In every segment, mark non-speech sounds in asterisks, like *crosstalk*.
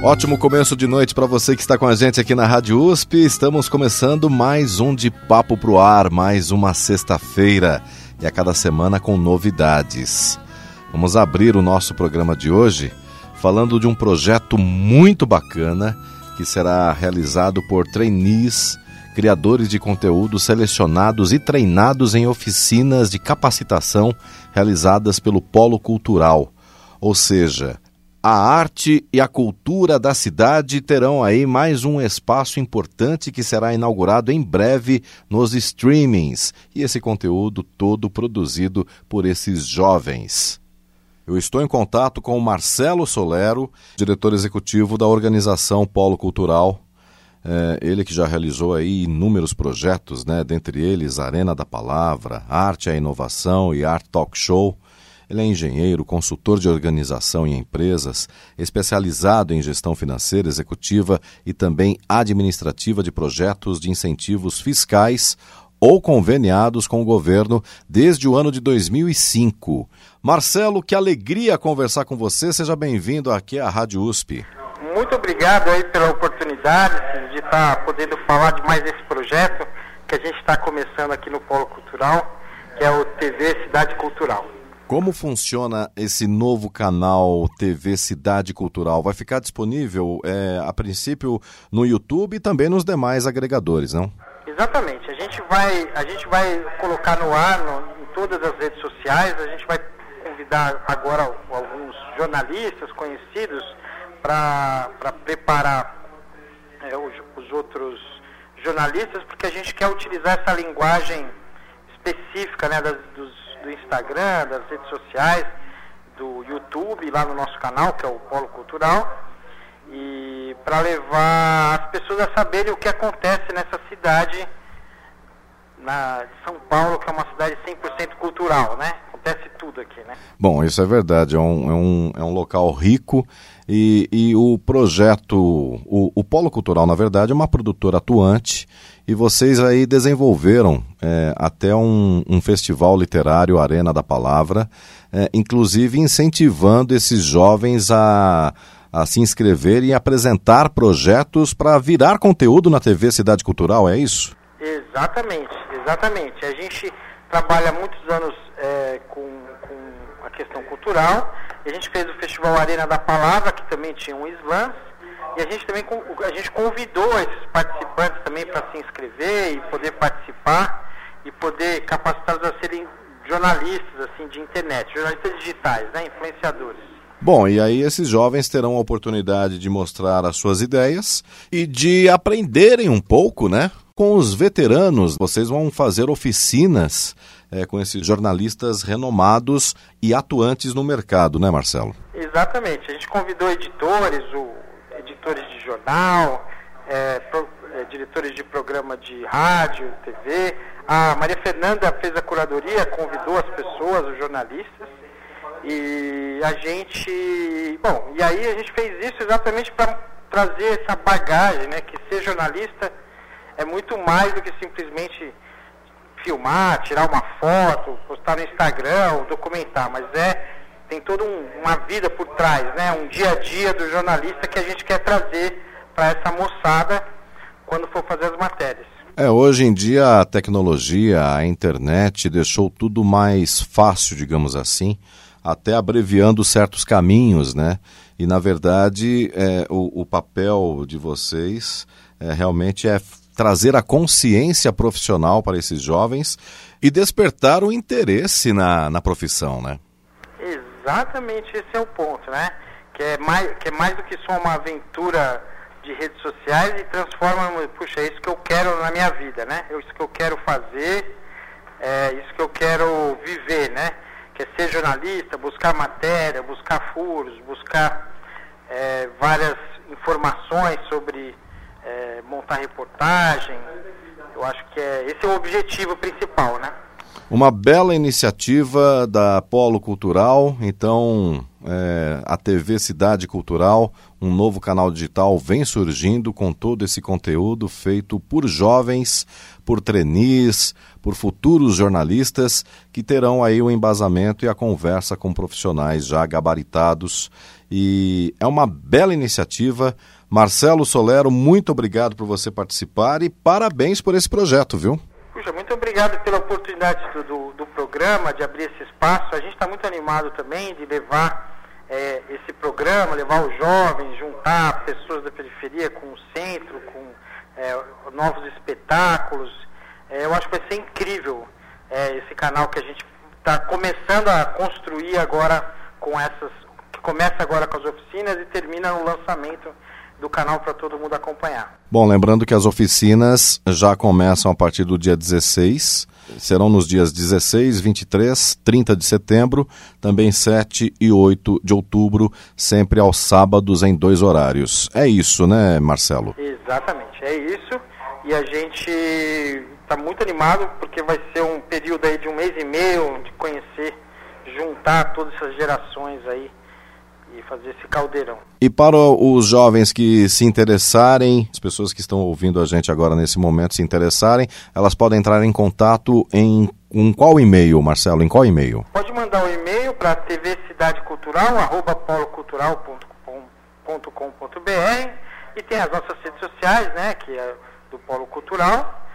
Ótimo começo de noite para você que está com a gente aqui na Rádio USP. Estamos começando mais um de Papo pro Ar, mais uma sexta-feira e a cada semana com novidades. Vamos abrir o nosso programa de hoje falando de um projeto muito bacana que será realizado por trainees, criadores de conteúdo selecionados e treinados em oficinas de capacitação realizadas pelo Polo Cultural. Ou seja, a arte e a cultura da cidade terão aí mais um espaço importante que será inaugurado em breve nos streamings. E esse conteúdo todo produzido por esses jovens. Eu estou em contato com o Marcelo Solero, diretor executivo da organização Polo Cultural. É, ele que já realizou aí inúmeros projetos, né? dentre eles Arena da Palavra, Arte à Inovação e Art Talk Show. Ele é engenheiro, consultor de organização em empresas, especializado em gestão financeira executiva e também administrativa de projetos de incentivos fiscais ou conveniados com o governo desde o ano de 2005. Marcelo, que alegria conversar com você. Seja bem-vindo aqui à Rádio USP. Muito obrigado aí pela oportunidade de estar podendo falar de mais esse projeto que a gente está começando aqui no Polo Cultural, que é o TV Cidade Cultural. Como funciona esse novo canal TV Cidade Cultural? Vai ficar disponível, é, a princípio, no YouTube e também nos demais agregadores, não? Exatamente. A gente vai, a gente vai colocar no ar no, em todas as redes sociais. A gente vai convidar agora alguns jornalistas conhecidos para preparar é, os, os outros jornalistas, porque a gente quer utilizar essa linguagem específica né, das, dos do Instagram, das redes sociais, do YouTube, lá no nosso canal, que é o Polo Cultural, e para levar as pessoas a saberem o que acontece nessa cidade na, de São Paulo, que é uma cidade 100% cultural, né? Acontece tudo aqui, né? Bom, isso é verdade, é um, é um, é um local rico e, e o projeto, o, o Polo Cultural, na verdade, é uma produtora atuante e vocês aí desenvolveram é, até um, um, festival literário Arena da Palavra, é, inclusive incentivando esses jovens a, a se inscrever e apresentar projetos para virar conteúdo na TV Cidade Cultural, é isso? Exatamente, exatamente. A gente trabalha muitos anos é, com, com a questão cultural. A gente fez o Festival Arena da Palavra, que também tinha um slam e a gente também a gente convidou esses participantes também para se inscrever e poder participar e poder capacitá-los a serem jornalistas assim de internet, jornalistas digitais, né, influenciadores. Bom, e aí esses jovens terão a oportunidade de mostrar as suas ideias e de aprenderem um pouco, né? Com os veteranos, vocês vão fazer oficinas é, com esses jornalistas renomados e atuantes no mercado, né, Marcelo? Exatamente. A gente convidou editores, o editores de jornal, é, pro, é, diretores de programa de rádio, TV. A Maria Fernanda fez a curadoria, convidou as pessoas, os jornalistas, e a gente, bom, e aí a gente fez isso exatamente para trazer essa bagagem, né, que ser jornalista é muito mais do que simplesmente filmar, tirar uma foto, postar no Instagram, documentar, mas é tem toda um, uma vida por trás, né? Um dia a dia do jornalista que a gente quer trazer para essa moçada quando for fazer as matérias. É, hoje em dia a tecnologia, a internet deixou tudo mais fácil, digamos assim, até abreviando certos caminhos, né? E na verdade é, o, o papel de vocês é, realmente é trazer a consciência profissional para esses jovens e despertar o interesse na, na profissão, né? Exatamente esse é o ponto, né? Que é mais, que é mais do que só uma aventura de redes sociais e transforma, puxa, é isso que eu quero na minha vida, né? É isso que eu quero fazer, é isso que eu quero viver, né? que é ser jornalista, buscar matéria, buscar furos, buscar é, várias informações sobre é, montar reportagem. Eu acho que é, esse é o objetivo principal, né? Uma bela iniciativa da Polo Cultural, então é, a TV Cidade Cultural, um novo canal digital vem surgindo com todo esse conteúdo feito por jovens, por trainees, por futuros jornalistas que terão aí o embasamento e a conversa com profissionais já gabaritados. E é uma bela iniciativa. Marcelo Solero, muito obrigado por você participar e parabéns por esse projeto, viu? Puxa, muito obrigado pela oportunidade do, do, do programa, de abrir esse espaço. A gente está muito animado também de levar é, esse programa, levar os jovens, juntar pessoas da periferia com o centro, com é, novos espetáculos. É, eu acho que vai ser incrível é, esse canal que a gente está começando a construir agora com essas. que começa agora com as oficinas e termina no lançamento do canal para todo mundo acompanhar. Bom, lembrando que as oficinas já começam a partir do dia 16, serão nos dias 16, 23, 30 de setembro, também 7 e 8 de outubro, sempre aos sábados em dois horários. É isso, né, Marcelo? Exatamente, é isso. E a gente está muito animado porque vai ser um período aí de um mês e meio de conhecer, juntar todas essas gerações aí fazer esse caldeirão. E para os jovens que se interessarem, as pessoas que estão ouvindo a gente agora nesse momento se interessarem, elas podem entrar em contato em um qual e-mail, Marcelo? Em qual e-mail? Pode mandar um e-mail para tvcidadecultural@polocultural.com.br e tem as nossas redes sociais, né, que é do Polo Cultural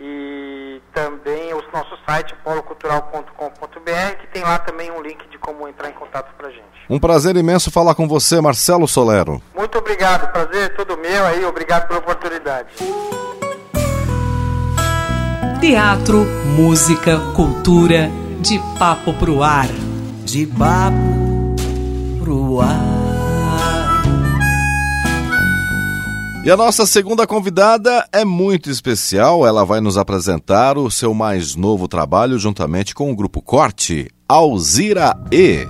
e também o nosso site polocultural.com.br, que tem lá também um link de como entrar em contato para a gente. Um prazer imenso falar com você, Marcelo Solero. Muito obrigado, prazer é todo meu aí, obrigado pela oportunidade. Teatro, música, cultura, de papo pro ar. De papo pro ar. E a nossa segunda convidada é muito especial. Ela vai nos apresentar o seu mais novo trabalho juntamente com o grupo Corte, Alzira E.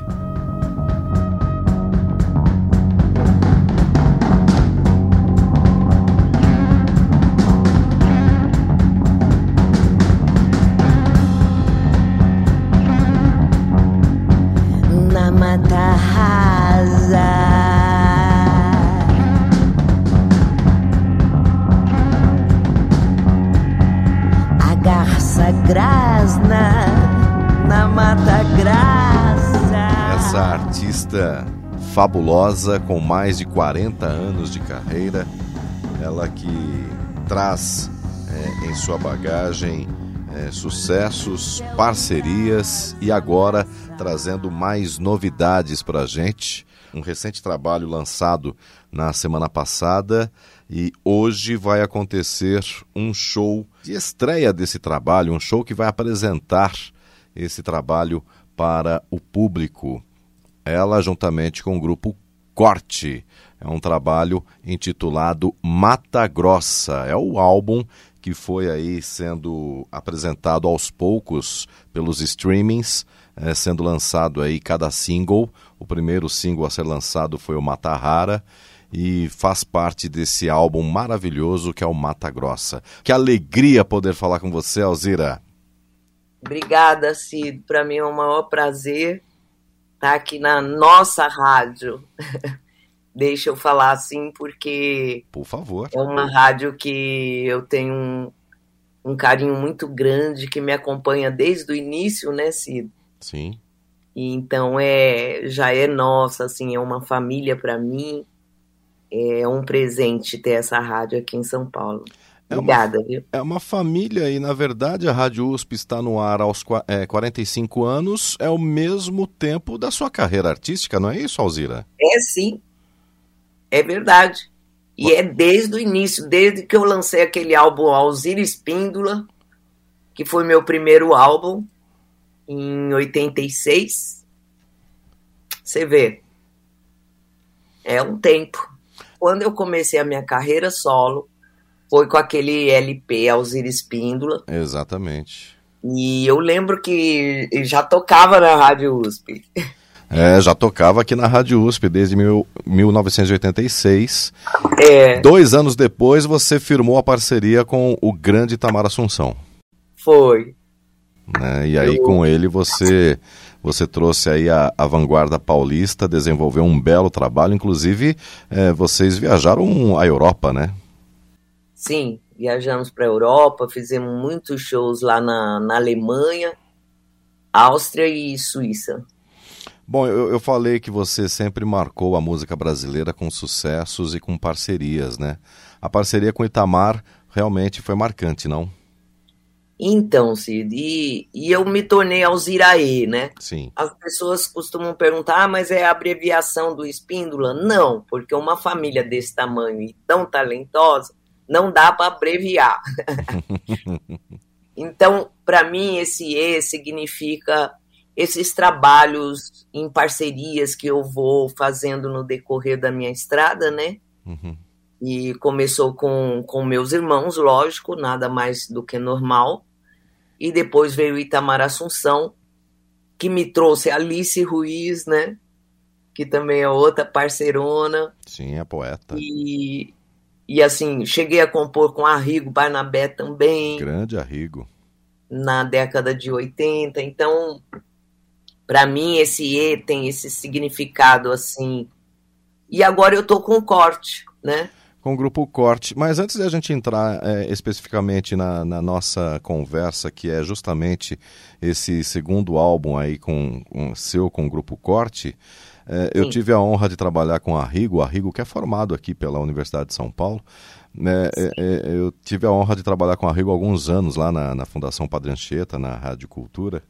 fabulosa com mais de 40 anos de carreira, ela que traz é, em sua bagagem é, sucessos, parcerias e agora trazendo mais novidades para a gente. Um recente trabalho lançado na semana passada e hoje vai acontecer um show de estreia desse trabalho, um show que vai apresentar esse trabalho para o público. Ela, juntamente com o grupo Corte, é um trabalho intitulado Mata Grossa. É o álbum que foi aí sendo apresentado aos poucos pelos streamings, eh, sendo lançado aí cada single. O primeiro single a ser lançado foi o Mata Rara e faz parte desse álbum maravilhoso que é o Mata Grossa. Que alegria poder falar com você, Alzira. Obrigada, Cid. Para mim é um maior prazer estar aqui na nossa rádio. *laughs* Deixa eu falar assim, porque Por favor. é uma rádio que eu tenho um, um carinho muito grande, que me acompanha desde o início, né, Cid? Sim. E então é já é nossa, assim, é uma família para mim. É um presente ter essa rádio aqui em São Paulo. É uma- Obrigada, viu? É uma família e, na verdade, a Rádio USP está no ar aos é, 45 anos, é o mesmo tempo da sua carreira artística, não é isso, Alzira? É sim. É verdade. E é desde o início, desde que eu lancei aquele álbum Alzira Espíndola, que foi meu primeiro álbum, em 86. Você vê. É um tempo. Quando eu comecei a minha carreira solo, foi com aquele LP Alzira Espíndola. Exatamente. E eu lembro que já tocava na Rádio USP. É, já tocava aqui na Rádio USP desde mil, 1986. É. Dois anos depois, você firmou a parceria com o grande Tamar Assunção. Foi. Né? E aí, eu... com ele, você você trouxe aí a, a, vanguarda paulista, desenvolveu um belo trabalho, inclusive é, vocês viajaram à Europa, né? Sim, viajamos para a Europa, fizemos muitos shows lá na, na Alemanha, Áustria e Suíça. Bom, eu, eu falei que você sempre marcou a música brasileira com sucessos e com parcerias, né? A parceria com Itamar realmente foi marcante, não? Então, Cid, e, e eu me tornei Alziraê, né? Sim. As pessoas costumam perguntar, ah, mas é a abreviação do Espíndola? Não, porque uma família desse tamanho e tão talentosa não dá para abreviar. *laughs* então, para mim, esse E significa esses trabalhos em parcerias que eu vou fazendo no decorrer da minha estrada, né? Uhum. E começou com, com meus irmãos, lógico, nada mais do que normal. E depois veio Itamar Assunção, que me trouxe Alice Ruiz, né? Que também é outra parceirona. Sim, é poeta. E, e assim, cheguei a compor com Arrigo Barnabé também. Grande Arrigo. Na década de 80. Então, para mim, esse E tem esse significado assim. E agora eu tô com o corte, né? Com o grupo Corte. Mas antes de a gente entrar é, especificamente na, na, nossa conversa, que é justamente esse segundo álbum aí com, com seu com o grupo Corte, é, eu tive a honra de trabalhar com a Rigo, a Rigo que é formado aqui pela Universidade de São Paulo. Né, é, é, eu tive a honra de trabalhar com a Rigo há alguns anos lá na, na Fundação Padre Anchieta, na Rádio Cultura.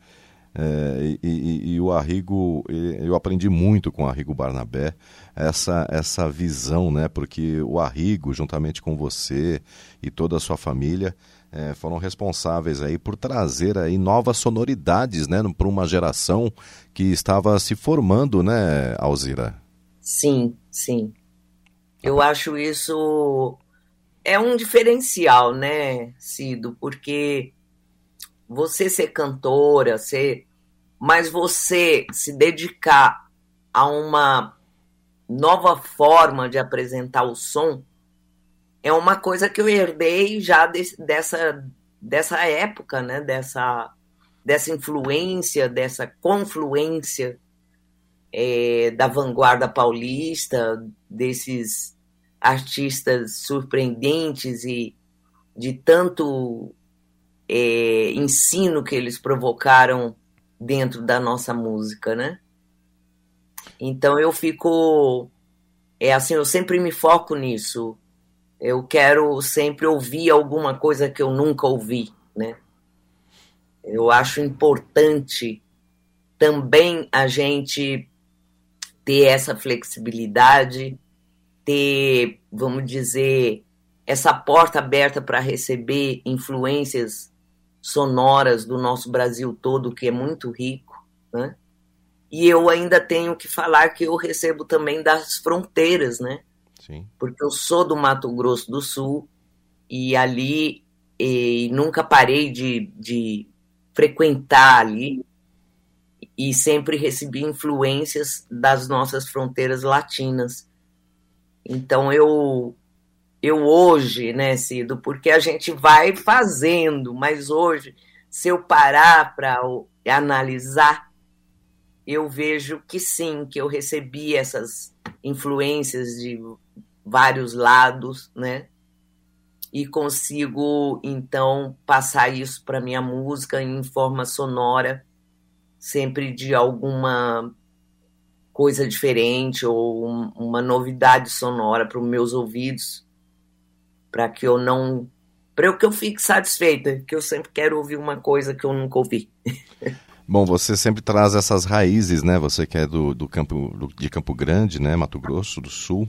É, e, e, e, o Arrigo, eu aprendi muito com o Arrigo Barnabé, essa, essa visão, né? Porque o Arrigo, juntamente com você e toda a sua família, é, foram responsáveis aí por trazer aí novas sonoridades, né, para uma geração que estava se formando, né, Alzira? Sim, sim. Eu acho isso é um diferencial, né, Cido, porque você ser cantora, ser, mas você se dedicar a uma nova forma de apresentar o som é uma coisa que eu herdei já de, dessa, dessa época, né? Dessa, dessa influência, dessa confluência é, da vanguarda paulista, desses artistas surpreendentes e de tanto é, ensino que eles provocaram dentro da nossa música, né? Então eu fico, é assim, eu sempre me foco nisso. Eu quero sempre ouvir alguma coisa que eu nunca ouvi, né? Eu acho importante também a gente ter essa flexibilidade, ter, vamos dizer, essa porta aberta para receber influências sonoras do nosso Brasil todo, que é muito rico, né? E eu ainda tenho que falar que eu recebo também das fronteiras, né? Sim. Porque eu sou do Mato Grosso do Sul e ali e nunca parei de, de frequentar ali e sempre recebi influências das nossas fronteiras latinas. Então eu eu hoje, né, Cido, porque a gente vai fazendo, mas hoje se eu parar para analisar, eu vejo que sim, que eu recebi essas influências de vários lados, né? E consigo então passar isso para minha música em forma sonora, sempre de alguma coisa diferente ou uma novidade sonora para os meus ouvidos, para que eu não para que eu fique satisfeita, que eu sempre quero ouvir uma coisa que eu nunca ouvi. *laughs* Bom, você sempre traz essas raízes, né? Você que é do, do campo do, de Campo Grande, né? Mato Grosso do Sul.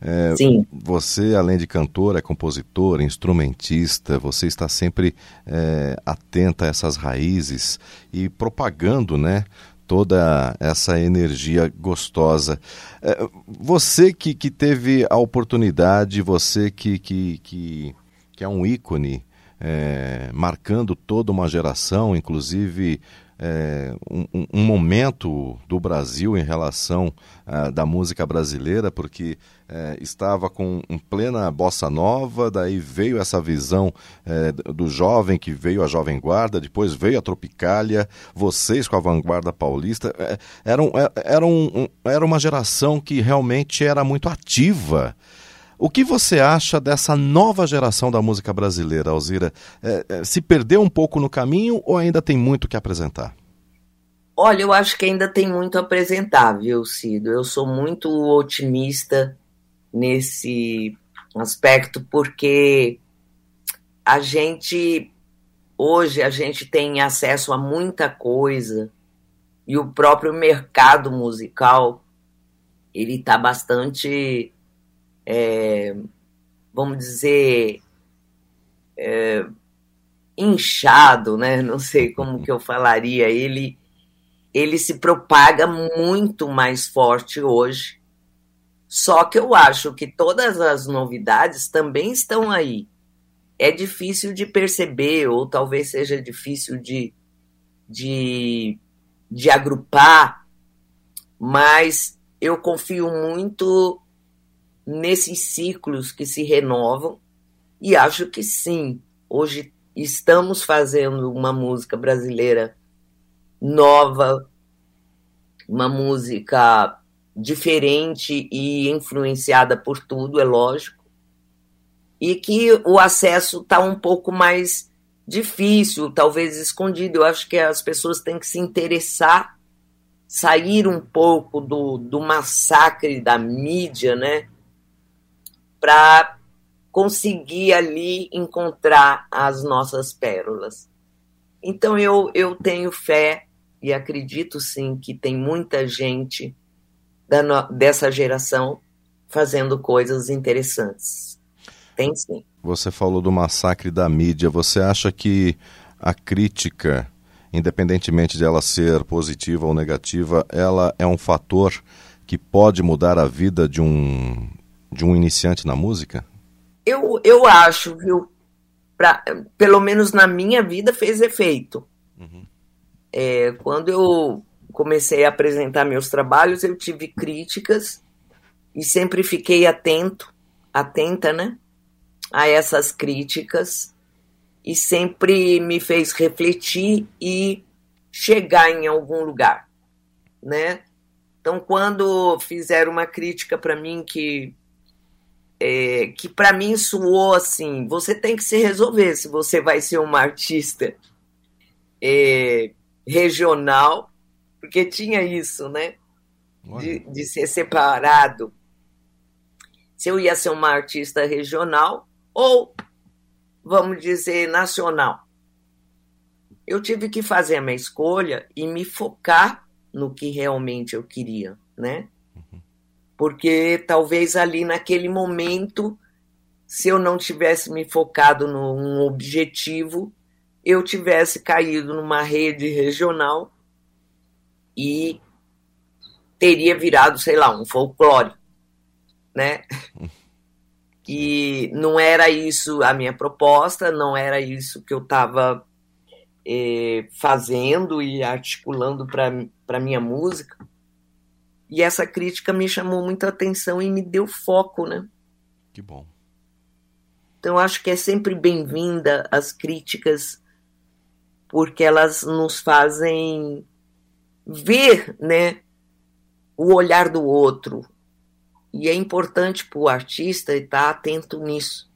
É, Sim. Você, além de cantora, é compositora, instrumentista, você está sempre é, atenta a essas raízes e propagando, né? Toda essa energia gostosa. É, você que, que teve a oportunidade, você que, que, que, que é um ícone é, marcando toda uma geração, inclusive é, um, um, momento do Brasil em relação uh, da música brasileira, porque é, estava com um plena bossa nova, daí veio essa visão é, do jovem que veio a Jovem Guarda, depois veio a Tropicália, vocês com a Vanguarda Paulista, é, era, um, era, um, era uma geração que realmente era muito ativa. O que você acha dessa nova geração da música brasileira, Alzira? É, é, se perdeu um pouco no caminho ou ainda tem muito que apresentar? Olha, eu acho que ainda tem muito a apresentar, viu, Cido? Eu sou muito otimista nesse aspecto, porque a gente, hoje, a gente tem acesso a muita coisa e o próprio mercado musical, ele está bastante é, vamos dizer, é, inchado, né? Não sei como que eu falaria. Ele, ele se propaga muito mais forte hoje. Só que eu acho que todas as novidades também estão aí. É difícil de perceber, ou talvez seja difícil de, de, de agrupar, mas eu confio muito nesses ciclos que se renovam, e acho que sim, hoje estamos fazendo uma música brasileira nova, uma música diferente e influenciada por tudo, é lógico, e que o acesso está um pouco mais difícil, talvez escondido. Eu acho que as pessoas têm que se interessar, sair um pouco do, do massacre da mídia, né? Para conseguir ali encontrar as nossas pérolas. Então eu, eu tenho fé e acredito sim que tem muita gente da, dessa geração fazendo coisas interessantes. Tem sim. Você falou do massacre da mídia. Você acha que a crítica, independentemente de ela ser positiva ou negativa, ela é um fator que pode mudar a vida de um de um iniciante na música? Eu, eu acho, viu? Pra, pelo menos na minha vida fez efeito. Uhum. É, quando eu comecei a apresentar meus trabalhos, eu tive críticas e sempre fiquei atento, atenta, né? A essas críticas e sempre me fez refletir e chegar em algum lugar, né? Então, quando fizeram uma crítica para mim que é, que para mim soou assim: você tem que se resolver se você vai ser uma artista é, regional, porque tinha isso, né? De, de, ser separado. Se eu ia ser uma artista regional ou, vamos dizer, nacional. Eu tive que fazer a minha escolha e me focar no que realmente eu queria, né? Porque talvez ali naquele momento, se eu não tivesse me focado num objetivo, eu tivesse caído numa rede regional e teria virado, sei lá, um folclore, né? E não era isso a minha proposta, não era isso que eu estava eh, fazendo e articulando para minha música. E essa crítica me chamou muita atenção e me deu foco, né? Que bom. Então acho que é sempre bem-vinda as críticas, porque elas nos fazem ver, né, o olhar do outro. E é importante para o artista estar atento nisso.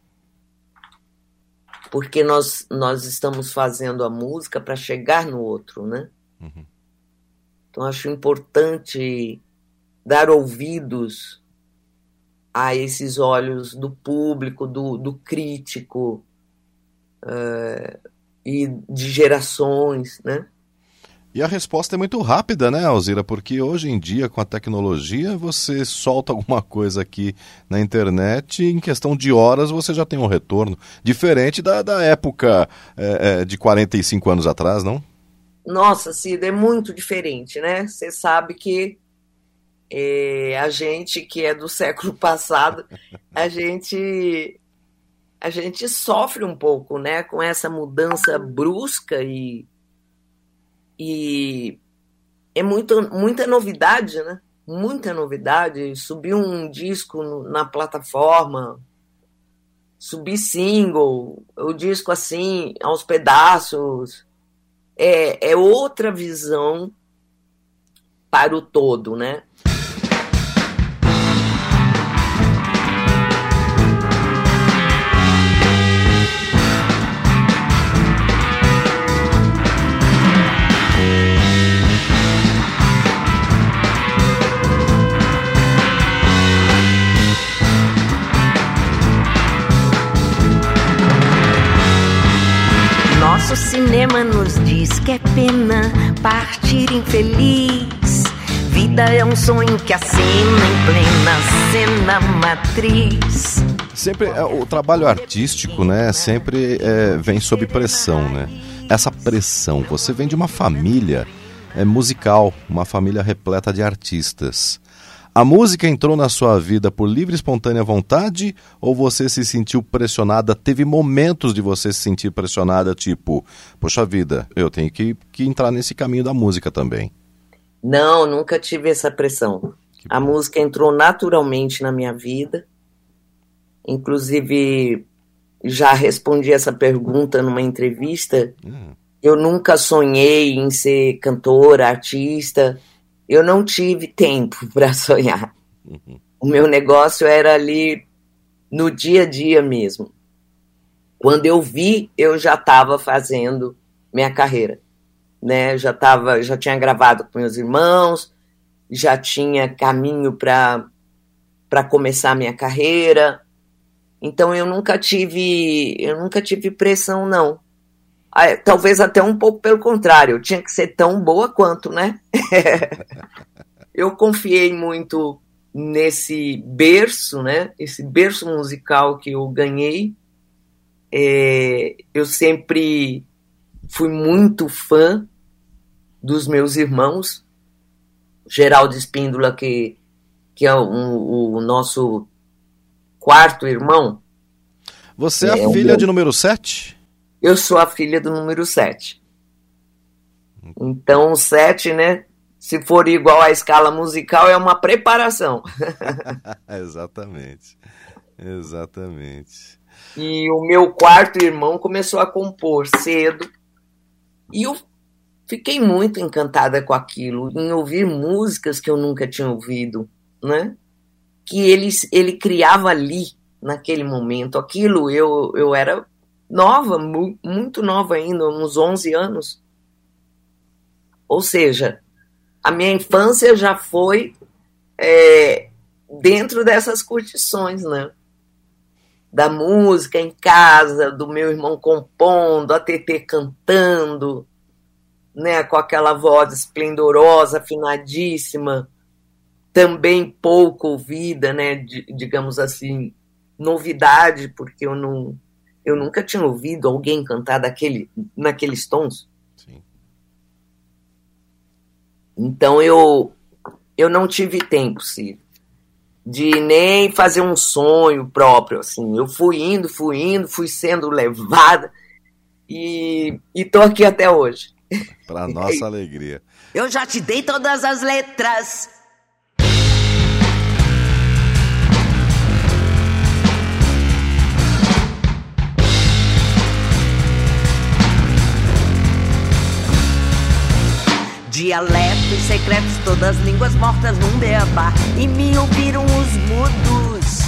Porque nós, nós estamos fazendo a música para chegar no outro, né? Uhum. Então acho importante dar ouvidos a esses olhos do público, do, do crítico uh, e de gerações, né? E a resposta é muito rápida, né, Alzira? Porque hoje em dia, com a tecnologia, você solta *laughs* alguma coisa aqui na internet e em questão de horas você já tem um retorno. Diferente da, da época é, é, de 45 anos atrás, não? Nossa, Cida, é muito diferente, né? Você sabe que é, a gente que é do século *laughs* passado, a gente a gente sofre um pouco, né, com essa mudança brusca e e é muito, muita novidade, né? Muita novidade. Subir um disco no, na plataforma, subir single, o disco assim, aos pedaços. É, é outra visão para o todo, né? Nosso cinema nos diz que é pena partir infeliz. Vida é um sonho que acena em plena cena matriz. Sempre é, o trabalho artístico, né, sempre é, vem sob pressão, né? Essa pressão, você vem de uma família é, musical, uma família repleta de artistas. A música entrou na sua vida por livre e espontânea vontade ou você se sentiu pressionada? Teve momentos de você se sentir pressionada, tipo, poxa vida, eu tenho que, que entrar nesse caminho da música também. Não, nunca tive essa pressão. A música entrou naturalmente na minha vida. Inclusive, já respondi essa pergunta numa entrevista. Hum. Eu nunca sonhei em ser cantora, artista eu não tive tempo *laughs* para sonhar. Uhum. O meu negócio era ali no dia a dia mesmo. Quando eu vi, eu já estava fazendo minha carreira, né? Já tava, já tinha gravado com meus irmãos, já tinha caminho para para começar minha carreira. Então eu nunca tive, eu nunca tive pressão não. Ah, talvez até um pouco pelo contrário, tinha que ser tão boa quanto, né? *laughs* eu confiei muito nesse berço, né? Esse berço musical que eu ganhei. É, eu sempre fui muito fã dos meus irmãos. Geraldo Espíndola, que, que é o, o nosso quarto irmão. Você é, é a filha meu... de número 7? Eu sou a filha do número 7. Então, o 7, né? Se for igual à escala musical, é uma preparação. *laughs* Exatamente. Exatamente. E o meu quarto irmão começou a compor cedo. E eu fiquei muito encantada com aquilo, em ouvir músicas que eu nunca tinha ouvido, né? Que ele, ele criava ali, naquele momento. Aquilo eu, eu era nova, mu muito nova ainda, uns 11 anos. Ou seja, a minha infância já foi é, dentro dessas curtições, né? Da música em casa, do meu irmão compondo, a TT cantando, né? Com aquela voz esplendorosa, afinadíssima, também pouco ouvida, né? D digamos assim, novidade, porque eu não eu nunca tinha ouvido alguém cantar daquele, naqueles tons. Sim. Então eu, eu não tive tempo, Ciro, de nem fazer um sonho próprio. Assim. Eu fui indo, fui indo, fui sendo levada e, e tô aqui até hoje. Para *laughs* nossa alegria. Eu já te dei todas as letras. Dialetos secretos, todas línguas mortas num beabá. E me ouviram os mudos.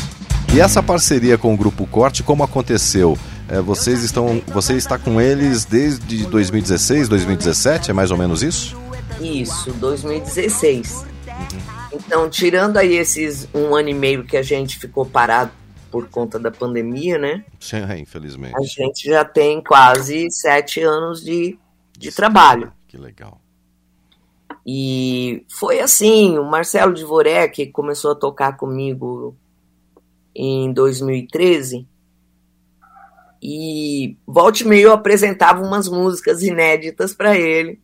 E essa parceria com o Grupo Corte, como aconteceu? É, vocês estão, você está com eles desde 2016, 2017, é mais ou menos isso? Isso, 2016. Uhum. Então, tirando aí esses um ano e meio que a gente ficou parado por conta da pandemia, né? Sim, é, infelizmente. A gente já tem quase sete anos de, de trabalho. Que legal. E foi assim, o Marcelo Dvorek começou a tocar comigo em 2013 e volte e meio eu apresentava umas músicas inéditas para ele.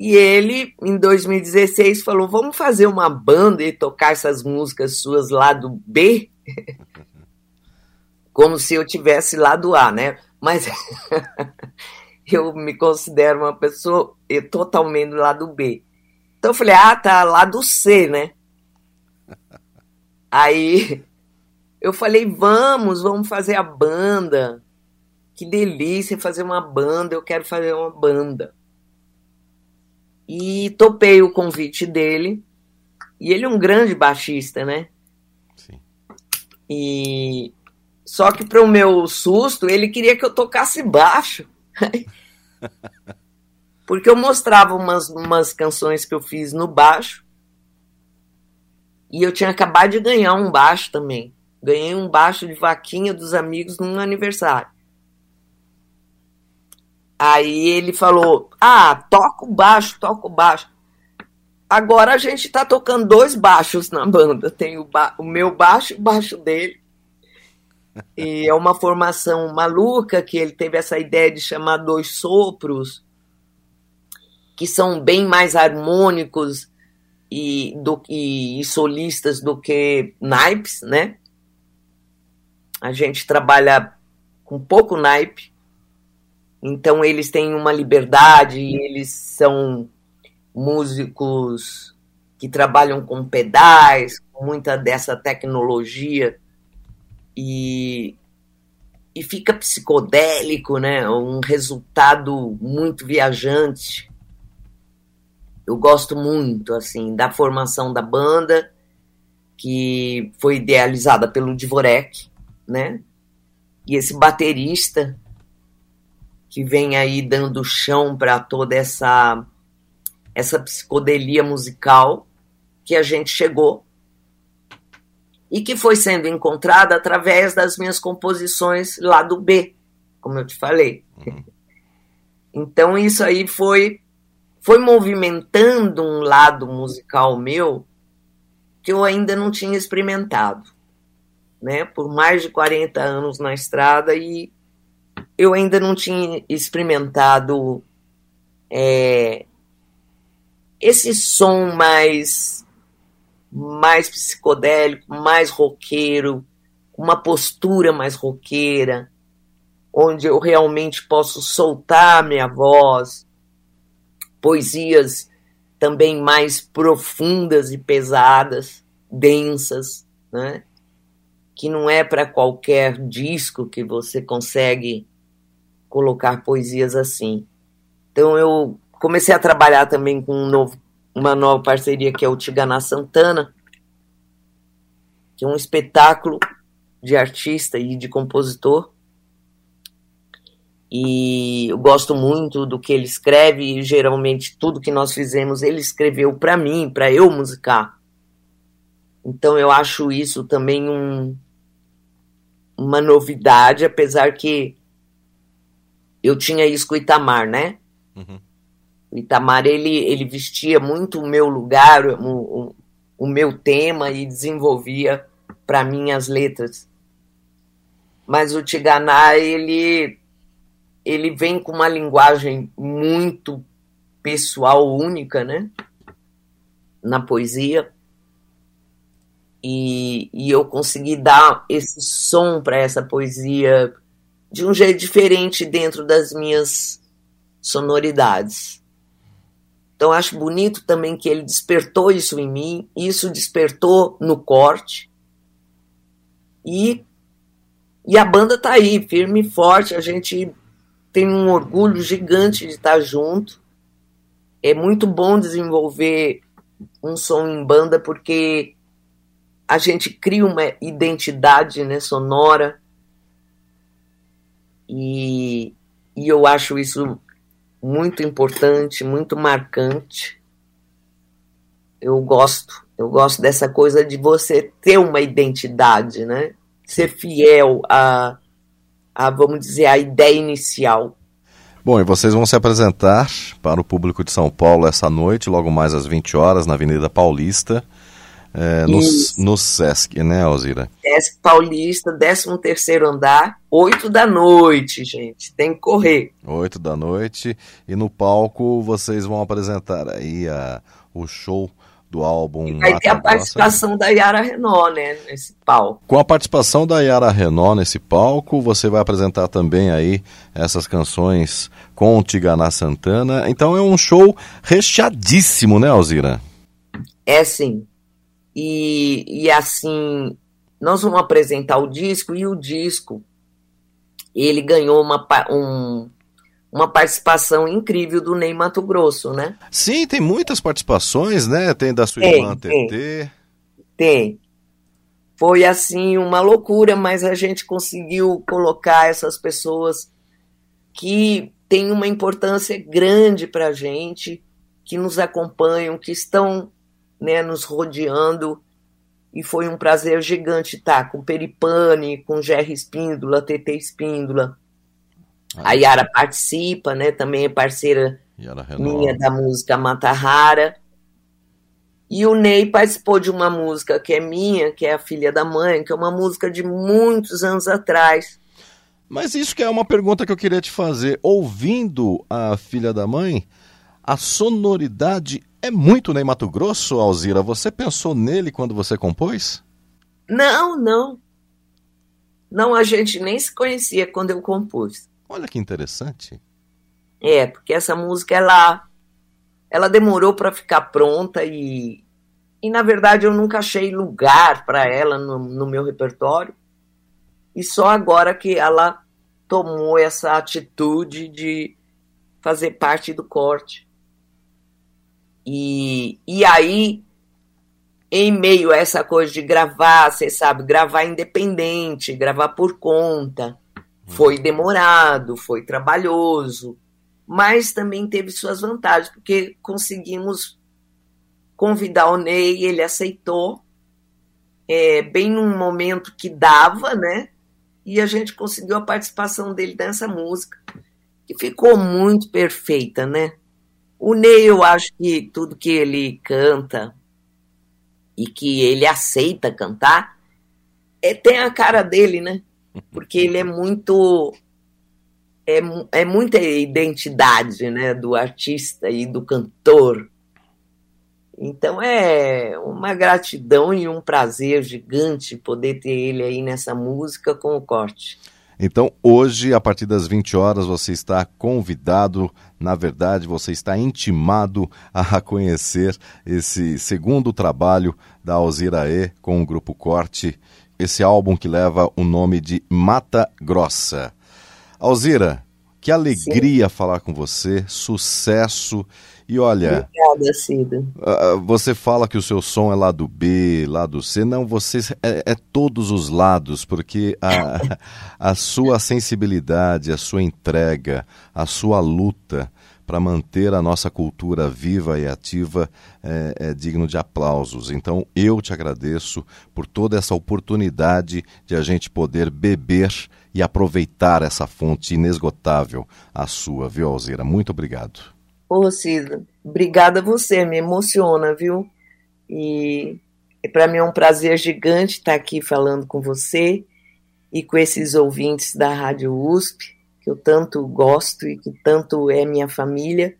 E ele, em 2016, falou: Vamos fazer uma banda e tocar essas músicas suas lá do B? *laughs* como se eu tivesse lado A, né? Mas *laughs* eu me considero uma pessoa totalmente do lado B. Então eu falei, ah, tá, lado C, né? *laughs* Aí eu falei, vamos, vamos fazer a banda. Que delícia fazer uma banda, eu quero fazer uma banda. E topei o convite dele. E ele é um grande baixista, né? Sim. E só que para o meu susto, ele queria que eu tocasse baixo. *laughs* Porque eu mostrava umas, umas canções que eu fiz no baixo. E eu tinha acabado de ganhar um baixo também. Ganhei um baixo de vaquinha dos amigos num aniversário. Aí ele falou: Ah, toca o baixo, toca o baixo. Agora a gente tá tocando dois baixos na banda. Tem o, ba o meu baixo e o baixo dele. E é uma formação maluca que ele teve essa ideia de chamar dois sopros, que são bem mais harmônicos e, do, e, e solistas do que naipes, né? A gente trabalha com pouco naipe, então eles têm uma liberdade, eles são músicos que trabalham com pedais, com muita dessa tecnologia e, e fica psicodélico, né? Um resultado muito viajante. Eu gosto muito assim da formação da banda que foi idealizada pelo Dvorek, né? E esse baterista que vem aí dando chão para toda essa essa psicodelia musical que a gente chegou e que foi sendo encontrada através das minhas composições lá do B, como eu te falei. Uhum. Então isso aí foi foi movimentando um lado musical meu que eu ainda não tinha experimentado né, por mais de 40 anos na estrada e eu ainda não tinha experimentado é, esse som mais mais psicodélico, mais roqueiro, uma postura mais roqueira, onde eu realmente posso soltar minha voz, poesias também mais profundas e pesadas, densas, né? que não é para qualquer disco que você consegue colocar poesias assim. Então eu comecei a trabalhar também com um novo, uma nova parceria que é o Tigana Santana, que é um espetáculo de artista e de compositor. E eu gosto muito do que ele escreve, e geralmente tudo que nós fizemos ele escreveu para mim, para eu musicar. Então eu acho isso também um, uma novidade, apesar que eu tinha isso com o Itamar, né? Uhum. O Itamar, ele, ele vestia muito o meu lugar, o, o, o meu tema e desenvolvia para mim as letras. Mas o Tiganá, ele, ele vem com uma linguagem muito pessoal, única, né? Na poesia e, e eu consegui dar esse som para essa poesia de um jeito diferente dentro das minhas sonoridades. Então acho bonito também que ele despertou isso em mim, isso despertou no corte. E e a banda tá aí, firme e forte, a gente tem um orgulho gigante de estar junto. É muito bom desenvolver um som em banda porque a gente cria uma identidade né, sonora e, e eu acho isso muito importante, muito marcante. Eu gosto, eu gosto dessa coisa de você ter uma identidade, né? Ser fiel a, a vamos dizer, a ideia inicial. Bom, e vocês vão se apresentar para o público de São Paulo essa noite, logo mais às 20 horas, na Avenida Paulista. É, no, no Sesc, né, Alzira? Sesc Paulista, 13 terceiro andar, 8 da noite, gente. Tem que correr. 8 da noite. E no palco vocês vão apresentar aí a, o show do álbum. E vai ter a participação da Yara Renault, né, nesse palco. Com a participação da Yara Renault nesse palco, você vai apresentar também aí essas canções com Tiganá Santana. Então é um show recheadíssimo, né, Alzira? É sim. E, e assim, nós vamos apresentar o disco e o disco ele ganhou uma, um, uma participação incrível do Ney Mato Grosso, né? Sim, tem muitas participações, né? Tem da sua tem, irmã TT. Tem. Foi assim uma loucura, mas a gente conseguiu colocar essas pessoas que têm uma importância grande para a gente, que nos acompanham, que estão né, nos rodeando. E foi um prazer gigante estar com Peripane, com Jerry Espíndola, TT Espíndola, a Yara participa, né? Também é parceira minha da música Mata Rara. E o Ney participou de uma música que é minha, que é a Filha da Mãe, que é uma música de muitos anos atrás. Mas isso que é uma pergunta que eu queria te fazer. Ouvindo a Filha da Mãe, a sonoridade é muito Ney Mato Grosso, Alzira? Você pensou nele quando você compôs? Não, não. Não, a gente nem se conhecia quando eu compus. Olha que interessante. É, porque essa música ela ela demorou para ficar pronta e e na verdade eu nunca achei lugar para ela no, no meu repertório. E só agora que ela tomou essa atitude de fazer parte do corte. E, e aí, em meio a essa coisa de gravar, você sabe, gravar independente, gravar por conta, foi demorado, foi trabalhoso, mas também teve suas vantagens, porque conseguimos convidar o Ney, ele aceitou, é, bem num momento que dava, né? E a gente conseguiu a participação dele nessa música, que ficou muito perfeita, né? O Ney, eu acho que tudo que ele canta e que ele aceita cantar, é, tem a cara dele, né? *laughs* porque ele é muito é, é muita identidade né, do artista e do cantor. Então é uma gratidão e um prazer gigante poder ter ele aí nessa música com o corte. Então, hoje, a partir das 20 horas, você está convidado, na verdade, você está intimado a conhecer esse segundo trabalho da Alzira E com o Grupo Corte esse álbum que leva o nome de Mata Grossa. Alzira, que alegria Sim. falar com você, sucesso. E olha. Obrigada, Cida. Você fala que o seu som é lado B, lado C. Não, você é, é todos os lados, porque a, *laughs* a sua sensibilidade, a sua entrega, a sua luta para manter a nossa cultura viva e ativa é, é, digno de aplausos. Então eu te agradeço por toda essa oportunidade de a gente poder beber e aproveitar essa fonte inesgotável, a sua, viu, Alzira? Muito obrigado. Ô, Cida, obrigada a você, me emociona, viu? E para mim é um prazer gigante estar aqui falando com você e com esses ouvintes da Rádio USP que eu tanto gosto e que tanto é minha família.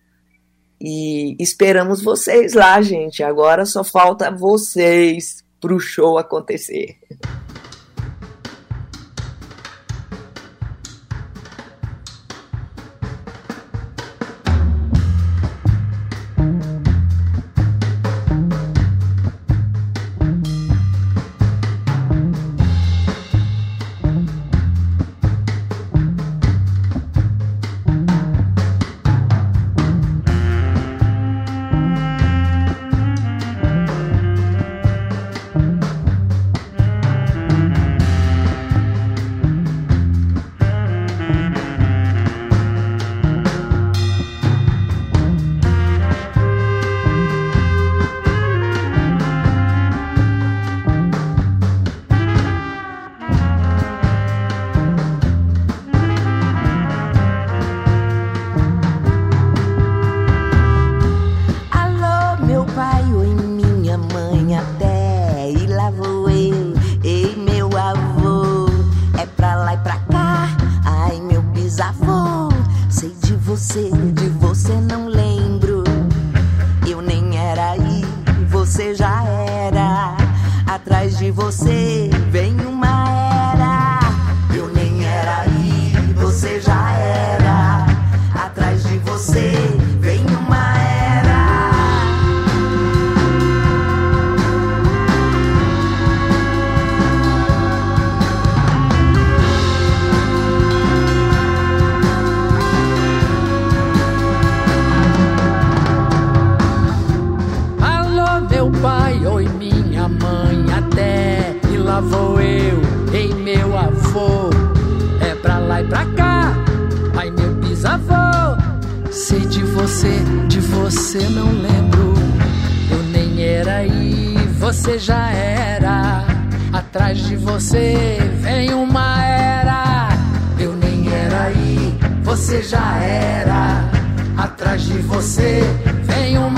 E esperamos vocês lá, gente. Agora só falta vocês para o show acontecer. você não lembro. Eu nem era e você já era. Atrás de você vem uma era. Eu nem era e você já era. Atrás de você vem uma